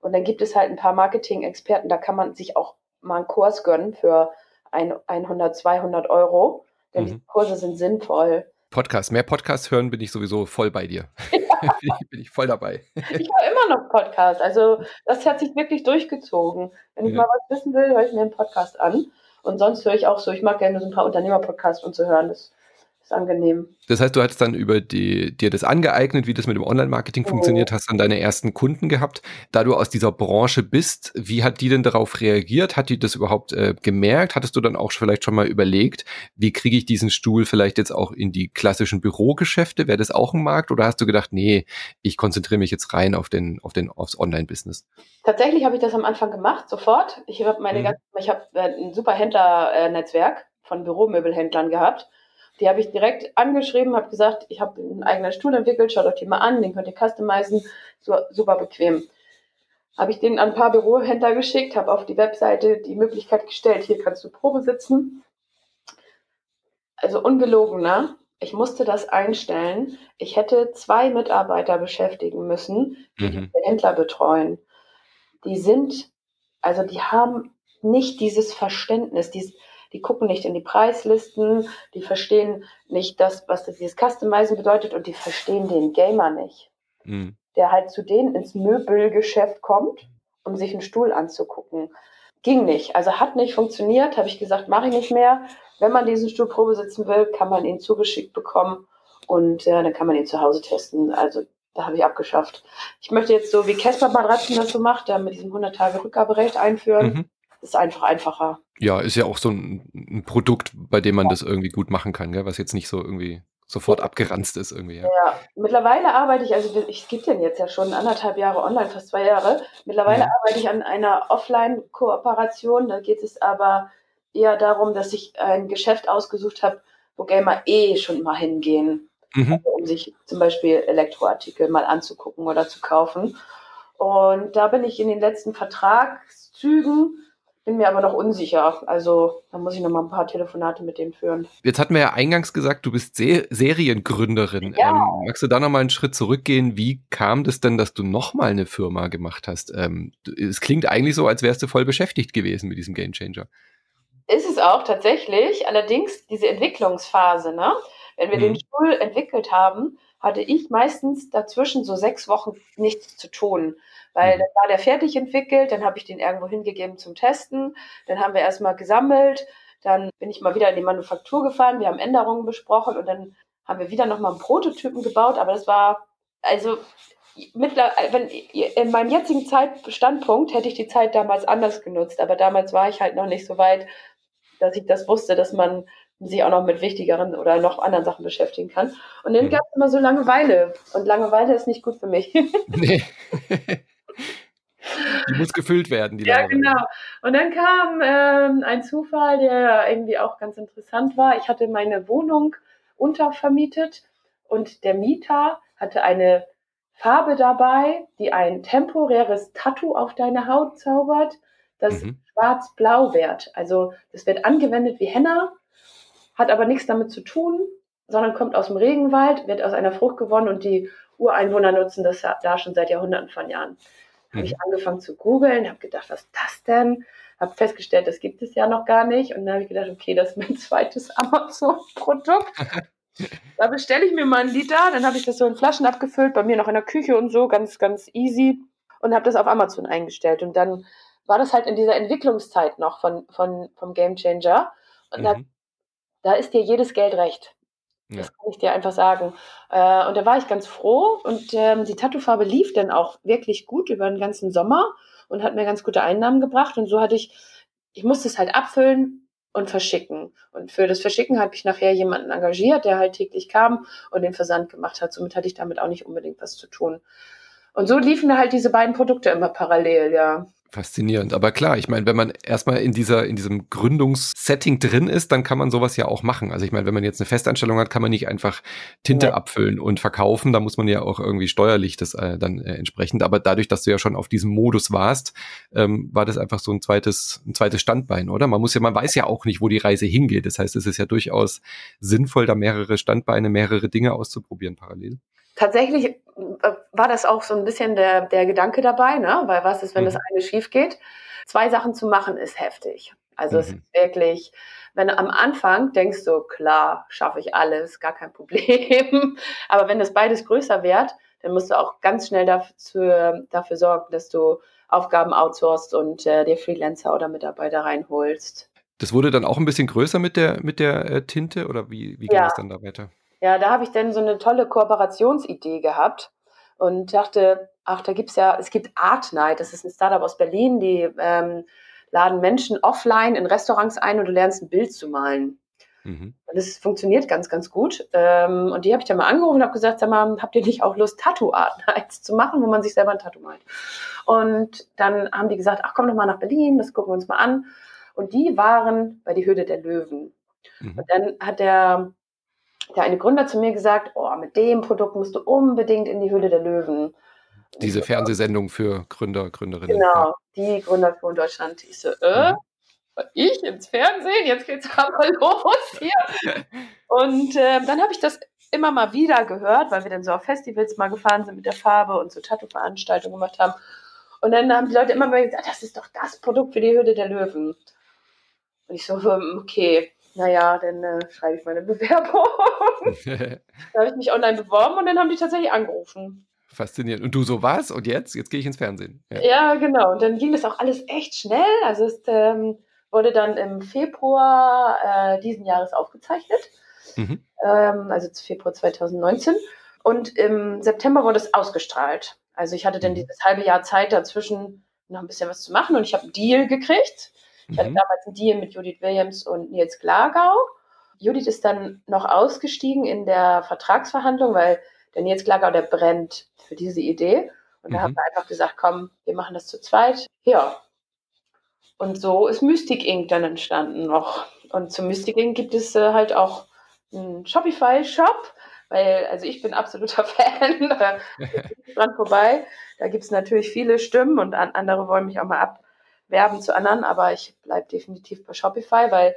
Und dann gibt es halt ein paar Marketing-Experten, da kann man sich auch mal einen Kurs gönnen für ein, 100, 200 Euro. Denn mhm. die Kurse sind sinnvoll. Podcast, mehr Podcasts hören, bin ich sowieso voll bei dir. Bin, ich, voll dabei. Ich höre immer noch Podcast. Also das hat sich wirklich durchgezogen. Wenn ich ja. mal was wissen will, höre ich mir einen Podcast an. Und sonst höre ich auch so, ich mag gerne so ein paar Unternehmer-Podcasts und zu hören. Das ist angenehm. Das heißt, du hattest dann über die, dir das angeeignet, wie das mit dem Online-Marketing oh. funktioniert, hast dann deine ersten Kunden gehabt. Da du aus dieser Branche bist, wie hat die denn darauf reagiert? Hat die das überhaupt äh, gemerkt? Hattest du dann auch vielleicht schon mal überlegt, wie kriege ich diesen Stuhl vielleicht jetzt auch in die klassischen Bürogeschäfte? Wäre das auch ein Markt? Oder hast du gedacht, nee, ich konzentriere mich jetzt rein auf den, auf den, aufs Online-Business? Tatsächlich habe ich das am Anfang gemacht, sofort. Ich habe meine mhm. ganze, ich habe äh, ein super Händler-Netzwerk von Büromöbelhändlern gehabt die habe ich direkt angeschrieben, habe gesagt, ich habe einen eigenen Stuhl entwickelt, schaut euch die mal an, den könnt ihr customizen, so, super bequem. Habe ich den an ein paar Bürohändler geschickt, habe auf die Webseite die Möglichkeit gestellt, hier kannst du Probe sitzen. Also ungelogen, ne? Ich musste das einstellen. Ich hätte zwei Mitarbeiter beschäftigen müssen, die mhm. die Händler betreuen. Die sind, also die haben nicht dieses Verständnis, dieses, die gucken nicht in die Preislisten, die verstehen nicht das, was das, dieses Customizen bedeutet und die verstehen den Gamer nicht. Mhm. Der halt zu denen ins Möbelgeschäft kommt, um sich einen Stuhl anzugucken. Ging nicht. Also hat nicht funktioniert, habe ich gesagt, mache ich nicht mehr. Wenn man diesen Stuhl Probe sitzen will, kann man ihn zugeschickt bekommen und äh, dann kann man ihn zu Hause testen. Also da habe ich abgeschafft. Ich möchte jetzt so, wie Casper Matratzen das so macht, da mit diesem 100 Tage Rückgaberecht einführen. Mhm ist einfach einfacher. Ja, ist ja auch so ein, ein Produkt, bei dem man ja. das irgendwie gut machen kann, gell? was jetzt nicht so irgendwie sofort abgeranzt ist irgendwie. Ja. ja, mittlerweile arbeite ich, also ich gebe den jetzt ja schon anderthalb Jahre online, fast zwei Jahre. Mittlerweile ja. arbeite ich an einer Offline-Kooperation. Da geht es aber eher darum, dass ich ein Geschäft ausgesucht habe, wo Gamer eh schon mal hingehen, mhm. also, um sich zum Beispiel Elektroartikel mal anzugucken oder zu kaufen. Und da bin ich in den letzten Vertragszügen bin mir aber noch unsicher. Also da muss ich noch mal ein paar Telefonate mit denen führen. Jetzt hatten wir ja eingangs gesagt, du bist Se Seriengründerin. Ja. Ähm, magst du da noch mal einen Schritt zurückgehen? Wie kam das denn, dass du noch mal eine Firma gemacht hast? Ähm, es klingt eigentlich so, als wärst du voll beschäftigt gewesen mit diesem Gamechanger. Ist es auch tatsächlich. Allerdings diese Entwicklungsphase, ne? Wenn wir hm. den mhm. Stuhl entwickelt haben, hatte ich meistens dazwischen so sechs Wochen nichts zu tun. Weil mhm. dann war der fertig entwickelt, dann habe ich den irgendwo hingegeben zum Testen, dann haben wir erstmal gesammelt, dann bin ich mal wieder in die Manufaktur gefahren, wir haben Änderungen besprochen und dann haben wir wieder nochmal einen Prototypen gebaut, aber das war, also wenn, in meinem jetzigen Zeitstandpunkt hätte ich die Zeit damals anders genutzt, aber damals war ich halt noch nicht so weit, dass ich das wusste, dass man sich auch noch mit wichtigeren oder noch anderen Sachen beschäftigen kann. Und dann mhm. gab es immer so Langeweile. Und Langeweile ist nicht gut für mich. Nee. Die muss gefüllt werden, die Ja, Laube. genau. Und dann kam ähm, ein Zufall, der irgendwie auch ganz interessant war. Ich hatte meine Wohnung untervermietet und der Mieter hatte eine Farbe dabei, die ein temporäres Tattoo auf deine Haut zaubert. das mhm. schwarz-blau-Wert. Also das wird angewendet wie Henna, hat aber nichts damit zu tun, sondern kommt aus dem Regenwald, wird aus einer Frucht gewonnen und die Ureinwohner nutzen das da schon seit Jahrhunderten von Jahren. Mhm. Habe ich angefangen zu googeln, habe gedacht, was ist das denn? Habe festgestellt, das gibt es ja noch gar nicht. Und dann habe ich gedacht, okay, das ist mein zweites Amazon-Produkt. da bestelle ich mir mal einen Liter, dann habe ich das so in Flaschen abgefüllt, bei mir noch in der Küche und so, ganz, ganz easy. Und habe das auf Amazon eingestellt. Und dann war das halt in dieser Entwicklungszeit noch von, von, vom Game Changer. Und mhm. da, da ist dir jedes Geld recht. Ja. Das kann ich dir einfach sagen. Äh, und da war ich ganz froh und ähm, die Tattoofarbe lief dann auch wirklich gut über den ganzen Sommer und hat mir ganz gute Einnahmen gebracht. Und so hatte ich, ich musste es halt abfüllen und verschicken. Und für das Verschicken habe ich nachher jemanden engagiert, der halt täglich kam und den Versand gemacht hat. Somit hatte ich damit auch nicht unbedingt was zu tun. Und so liefen halt diese beiden Produkte immer parallel, ja. Faszinierend. Aber klar, ich meine, wenn man erstmal in dieser, in diesem Gründungssetting drin ist, dann kann man sowas ja auch machen. Also ich meine, wenn man jetzt eine Festanstellung hat, kann man nicht einfach Tinte ja. abfüllen und verkaufen. Da muss man ja auch irgendwie steuerlich das äh, dann äh, entsprechend. Aber dadurch, dass du ja schon auf diesem Modus warst, ähm, war das einfach so ein zweites, ein zweites Standbein, oder? Man muss ja, man weiß ja auch nicht, wo die Reise hingeht. Das heißt, es ist ja durchaus sinnvoll, da mehrere Standbeine, mehrere Dinge auszuprobieren parallel tatsächlich äh, war das auch so ein bisschen der, der Gedanke dabei, ne? weil was ist, wenn mhm. das eine schief geht? Zwei Sachen zu machen ist heftig. Also mhm. es ist wirklich, wenn du am Anfang denkst du, klar, schaffe ich alles, gar kein Problem. Aber wenn das beides größer wird, dann musst du auch ganz schnell dafür, dafür sorgen, dass du Aufgaben outsourcest und äh, dir Freelancer oder Mitarbeiter reinholst. Das wurde dann auch ein bisschen größer mit der, mit der äh, Tinte oder wie, wie ging ja. es dann da weiter? Ja, da habe ich dann so eine tolle Kooperationsidee gehabt und dachte, ach, da gibt's ja, es gibt Art Night, das ist ein Startup aus Berlin, die ähm, laden Menschen offline in Restaurants ein und du lernst ein Bild zu malen. Mhm. Und das funktioniert ganz, ganz gut. Ähm, und die habe ich dann mal angerufen und habe gesagt, sag mal, habt ihr nicht auch Lust, Tattoo-Art Nights zu machen, wo man sich selber ein Tattoo malt? Und dann haben die gesagt, ach, komm doch mal nach Berlin, das gucken wir uns mal an. Und die waren bei die Hürde der Löwen. Mhm. Und dann hat der der eine Gründer zu mir gesagt, oh, mit dem Produkt musst du unbedingt in die Höhle der Löwen. Diese Fernsehsendung für Gründer, Gründerinnen. Genau, die Gründer von Deutschland. Ich so, äh, mhm. ich ins Fernsehen, jetzt geht's aber los hier. und äh, dann habe ich das immer mal wieder gehört, weil wir dann so auf Festivals mal gefahren sind mit der Farbe und so Tattoo-Veranstaltungen gemacht haben. Und dann haben die Leute immer mal gesagt, das ist doch das Produkt für die Höhle der Löwen. Und ich so, hm, okay, naja, dann äh, schreibe ich meine Bewerbung. da habe ich mich online beworben und dann haben die tatsächlich angerufen. Faszinierend. Und du so was? Und jetzt? Jetzt gehe ich ins Fernsehen. Ja. ja. genau. Und dann ging das auch alles echt schnell. Also es ähm, wurde dann im Februar äh, diesen Jahres aufgezeichnet. Mhm. Ähm, also Februar 2019. Und im September wurde es ausgestrahlt. Also ich hatte dann mhm. dieses halbe Jahr Zeit dazwischen noch ein bisschen was zu machen und ich habe einen Deal gekriegt ich hatte mhm. damals einen Deal mit Judith Williams und Nils Glagau. Judith ist dann noch ausgestiegen in der Vertragsverhandlung, weil der Nils Glagau, der brennt für diese Idee. Und da mhm. haben wir einfach gesagt, komm, wir machen das zu zweit. Ja. Und so ist Mystic Inc. dann entstanden noch. Und zu Mystic Inc. gibt es äh, halt auch einen Shopify-Shop, weil, also ich bin absoluter Fan, da dran vorbei. Da gibt es natürlich viele Stimmen und andere wollen mich auch mal ab, werben zu anderen, aber ich bleibe definitiv bei Shopify, weil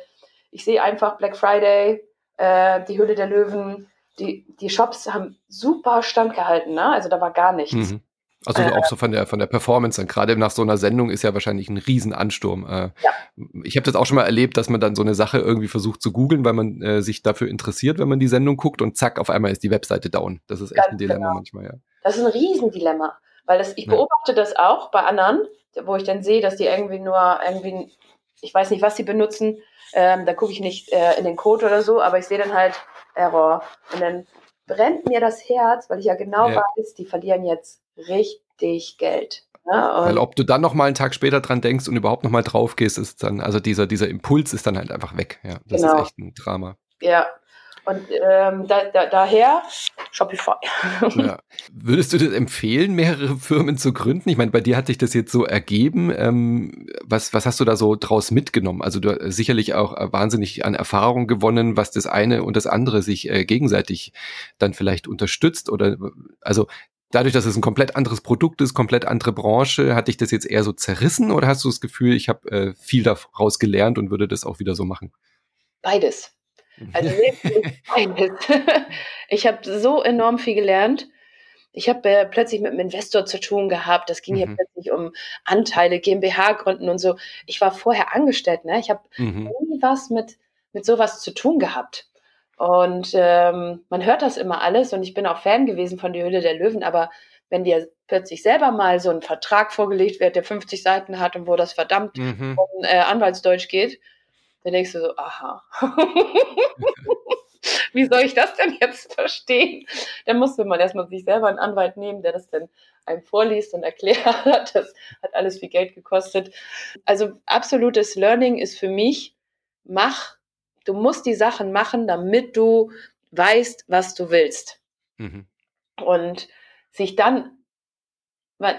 ich sehe einfach Black Friday, äh, die Hülle der Löwen, die, die Shops haben super standgehalten, ne? Also da war gar nichts. Mhm. Also äh, auch so von der von der Performance, dann gerade nach so einer Sendung ist ja wahrscheinlich ein Riesenansturm. Äh, ja. Ich habe das auch schon mal erlebt, dass man dann so eine Sache irgendwie versucht zu googeln, weil man äh, sich dafür interessiert, wenn man die Sendung guckt und zack, auf einmal ist die Webseite down. Das ist echt Ganz ein Dilemma genau. manchmal, ja. Das ist ein Riesendilemma, weil das, ich beobachte ja. das auch bei anderen, wo ich dann sehe, dass die irgendwie nur irgendwie, ich weiß nicht, was sie benutzen, ähm, da gucke ich nicht äh, in den Code oder so, aber ich sehe dann halt Error. Und dann brennt mir das Herz, weil ich ja genau ja. weiß, die verlieren jetzt richtig Geld. Ja, weil ob du dann noch mal einen Tag später dran denkst und überhaupt noch mal drauf gehst, ist dann, also dieser, dieser Impuls ist dann halt einfach weg. Ja, das genau. ist echt ein Drama. Ja, und ähm, da, da, daher Shopify. Ja. Würdest du das empfehlen, mehrere Firmen zu gründen? Ich meine, bei dir hat sich das jetzt so ergeben. Ähm, was, was hast du da so draus mitgenommen? Also du hast sicherlich auch äh, wahnsinnig an Erfahrung gewonnen, was das eine und das andere sich äh, gegenseitig dann vielleicht unterstützt oder also dadurch, dass es ein komplett anderes Produkt ist, komplett andere Branche, hat dich das jetzt eher so zerrissen oder hast du das Gefühl, ich habe äh, viel daraus gelernt und würde das auch wieder so machen? Beides. Also ich habe so enorm viel gelernt. Ich habe äh, plötzlich mit einem Investor zu tun gehabt. Das ging mhm. hier plötzlich um Anteile, GmbH gründen und so. Ich war vorher angestellt, ne? Ich habe mhm. nie was mit, mit sowas zu tun gehabt. Und ähm, man hört das immer alles und ich bin auch Fan gewesen von Die Hülle der Löwen, aber wenn dir plötzlich selber mal so ein Vertrag vorgelegt wird, der 50 Seiten hat und wo das verdammt mhm. um äh, Anwaltsdeutsch geht, dann denkst du so, aha. Wie soll ich das denn jetzt verstehen? Dann musste man erstmal sich selber einen Anwalt nehmen, der das dann einem vorliest und erklärt. Das hat alles viel Geld gekostet. Also absolutes Learning ist für mich, mach Du musst die Sachen machen, damit du weißt, was du willst. Mhm. Und sich dann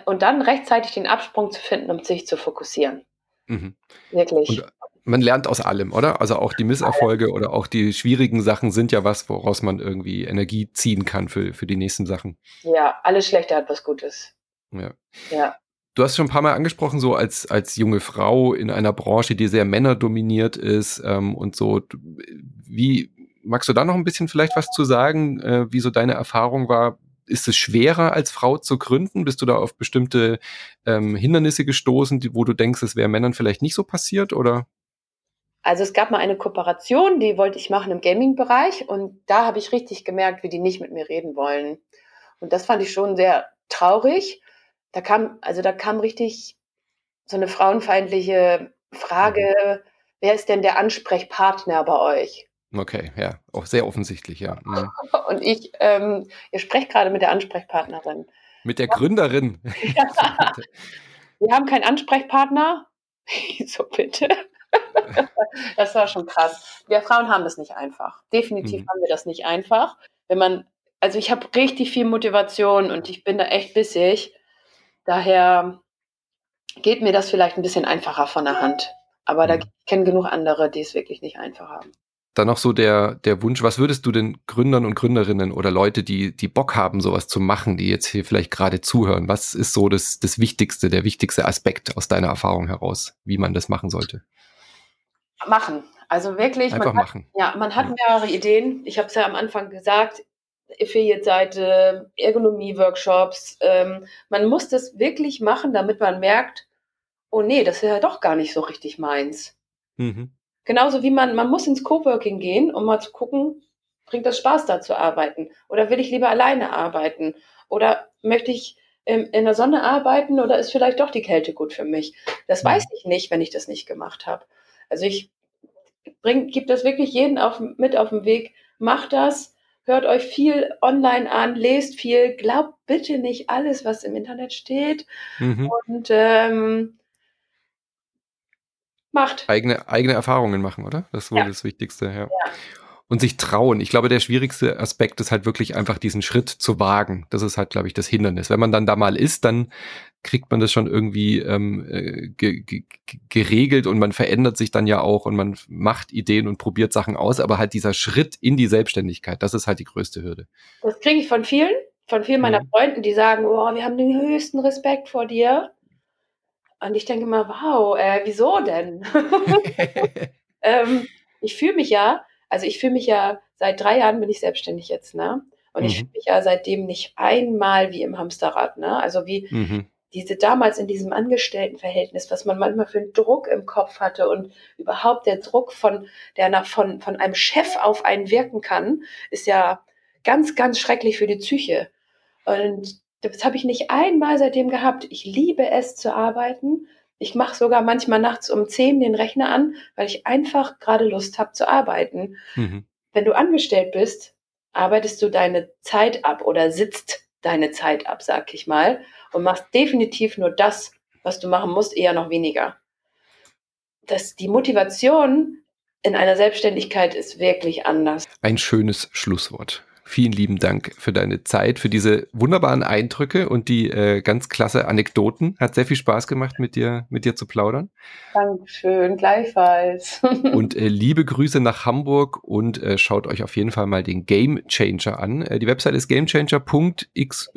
und dann rechtzeitig den Absprung zu finden, um sich zu fokussieren. Mhm. Wirklich. Und man lernt aus allem, oder? Also auch die Misserfolge oder auch die schwierigen Sachen sind ja was, woraus man irgendwie Energie ziehen kann für, für die nächsten Sachen. Ja, alles Schlechte hat was Gutes. Ja. Ja. Du hast schon ein paar Mal angesprochen, so als, als junge Frau in einer Branche, die sehr männerdominiert ist ähm, und so. Wie magst du da noch ein bisschen vielleicht was zu sagen, äh, wie so deine Erfahrung war? Ist es schwerer als Frau zu gründen? Bist du da auf bestimmte ähm, Hindernisse gestoßen, die, wo du denkst, es wäre Männern vielleicht nicht so passiert oder? Also es gab mal eine Kooperation, die wollte ich machen im Gaming-Bereich und da habe ich richtig gemerkt, wie die nicht mit mir reden wollen. Und das fand ich schon sehr traurig da kam, also da kam richtig so eine frauenfeindliche Frage, mhm. wer ist denn der Ansprechpartner bei euch? Okay, ja, auch sehr offensichtlich, ja. Mhm. Und ich, ähm, ihr sprecht gerade mit der Ansprechpartnerin. Mit der Gründerin. Ja. Wir haben keinen Ansprechpartner. so bitte. das war schon krass. Wir Frauen haben das nicht einfach. Definitiv mhm. haben wir das nicht einfach. Wenn man, also ich habe richtig viel Motivation und ich bin da echt bissig. Daher geht mir das vielleicht ein bisschen einfacher von der Hand. Aber da mhm. kenne genug andere, die es wirklich nicht einfach haben. Dann noch so der, der Wunsch, was würdest du den Gründern und Gründerinnen oder Leute, die, die Bock haben, sowas zu machen, die jetzt hier vielleicht gerade zuhören, was ist so das, das Wichtigste, der wichtigste Aspekt aus deiner Erfahrung heraus, wie man das machen sollte? Machen. Also wirklich. Einfach machen. Hat, ja, man hat mehrere Ideen. Ich habe es ja am Anfang gesagt, Affiliate-Seite, Ergonomie-Workshops. Ähm, man muss das wirklich machen, damit man merkt, oh nee, das ist ja doch gar nicht so richtig meins. Mhm. Genauso wie man, man muss ins Coworking gehen, um mal zu gucken, bringt das Spaß da zu arbeiten? Oder will ich lieber alleine arbeiten? Oder möchte ich ähm, in der Sonne arbeiten oder ist vielleicht doch die Kälte gut für mich? Das mhm. weiß ich nicht, wenn ich das nicht gemacht habe. Also ich bring, gebe das wirklich jeden auf, mit auf den Weg, mach das, hört euch viel online an, lest viel, glaubt bitte nicht alles, was im Internet steht mhm. und ähm, macht. Eigene, eigene Erfahrungen machen, oder? Das ist wohl ja. das Wichtigste, ja. ja und sich trauen. Ich glaube, der schwierigste Aspekt ist halt wirklich einfach diesen Schritt zu wagen. Das ist halt, glaube ich, das Hindernis. Wenn man dann da mal ist, dann kriegt man das schon irgendwie ähm, äh, ge ge geregelt und man verändert sich dann ja auch und man macht Ideen und probiert Sachen aus. Aber halt dieser Schritt in die Selbstständigkeit, das ist halt die größte Hürde. Das kriege ich von vielen, von vielen meiner mhm. Freunden, die sagen, oh, wir haben den höchsten Respekt vor dir. Und ich denke mal, wow, äh, wieso denn? ähm, ich fühle mich ja also ich fühle mich ja, seit drei Jahren bin ich selbstständig jetzt, ne? Und mhm. ich fühle mich ja seitdem nicht einmal wie im Hamsterrad, ne? Also wie mhm. diese damals in diesem Angestelltenverhältnis, was man manchmal für einen Druck im Kopf hatte und überhaupt der Druck von, der nach, von, von einem Chef auf einen wirken kann, ist ja ganz, ganz schrecklich für die Psyche. Und das habe ich nicht einmal seitdem gehabt. Ich liebe es zu arbeiten. Ich mache sogar manchmal nachts um zehn den Rechner an, weil ich einfach gerade Lust habe zu arbeiten. Mhm. Wenn du angestellt bist, arbeitest du deine Zeit ab oder sitzt deine Zeit ab, sag ich mal, und machst definitiv nur das, was du machen musst, eher noch weniger. Das, die Motivation in einer Selbstständigkeit ist wirklich anders. Ein schönes Schlusswort. Vielen lieben Dank für deine Zeit, für diese wunderbaren Eindrücke und die äh, ganz klasse Anekdoten. Hat sehr viel Spaß gemacht, mit dir, mit dir zu plaudern. Dankeschön, gleichfalls. und äh, liebe Grüße nach Hamburg und äh, schaut euch auf jeden Fall mal den Game Changer an. Äh, die Website ist gamechanger.xyz.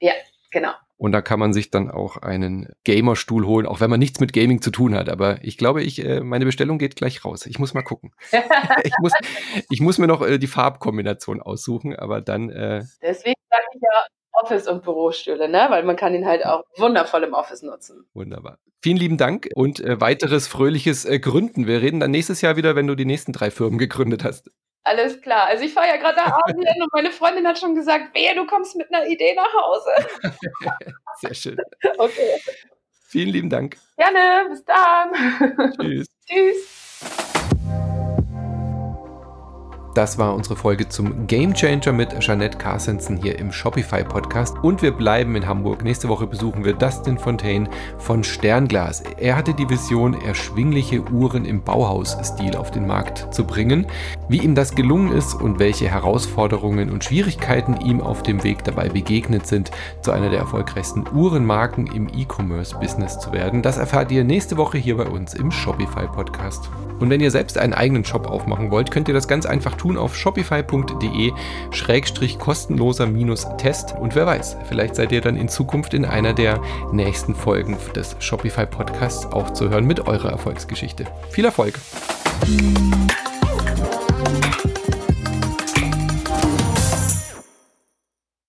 Ja, genau. Und da kann man sich dann auch einen Gamerstuhl holen, auch wenn man nichts mit Gaming zu tun hat. Aber ich glaube, ich, äh, meine Bestellung geht gleich raus. Ich muss mal gucken. ich, muss, ich muss mir noch äh, die Farbkombination aussuchen, aber dann. Äh Deswegen sage ich ja Office- und Bürostühle, ne? weil man kann ihn halt auch wundervoll im Office nutzen. Wunderbar. Vielen lieben Dank und äh, weiteres fröhliches äh, Gründen. Wir reden dann nächstes Jahr wieder, wenn du die nächsten drei Firmen gegründet hast. Alles klar. Also ich fahre ja gerade nach Asien und meine Freundin hat schon gesagt, wehe, du kommst mit einer Idee nach Hause. Sehr schön. Okay. Vielen lieben Dank. Gerne. Bis dann. Tschüss. Tschüss. Das war unsere Folge zum Game Changer mit Jeanette Carstensen hier im Shopify Podcast. Und wir bleiben in Hamburg. Nächste Woche besuchen wir Dustin Fontaine von Sternglas. Er hatte die Vision, erschwingliche Uhren im Bauhausstil auf den Markt zu bringen. Wie ihm das gelungen ist und welche Herausforderungen und Schwierigkeiten ihm auf dem Weg dabei begegnet sind, zu einer der erfolgreichsten Uhrenmarken im E-Commerce-Business zu werden, das erfahrt ihr nächste Woche hier bei uns im Shopify Podcast. Und wenn ihr selbst einen eigenen Shop aufmachen wollt, könnt ihr das ganz einfach tun auf shopify.de-kostenloser-test. Und wer weiß, vielleicht seid ihr dann in Zukunft in einer der nächsten Folgen des Shopify Podcasts auch zu hören mit eurer Erfolgsgeschichte. Viel Erfolg!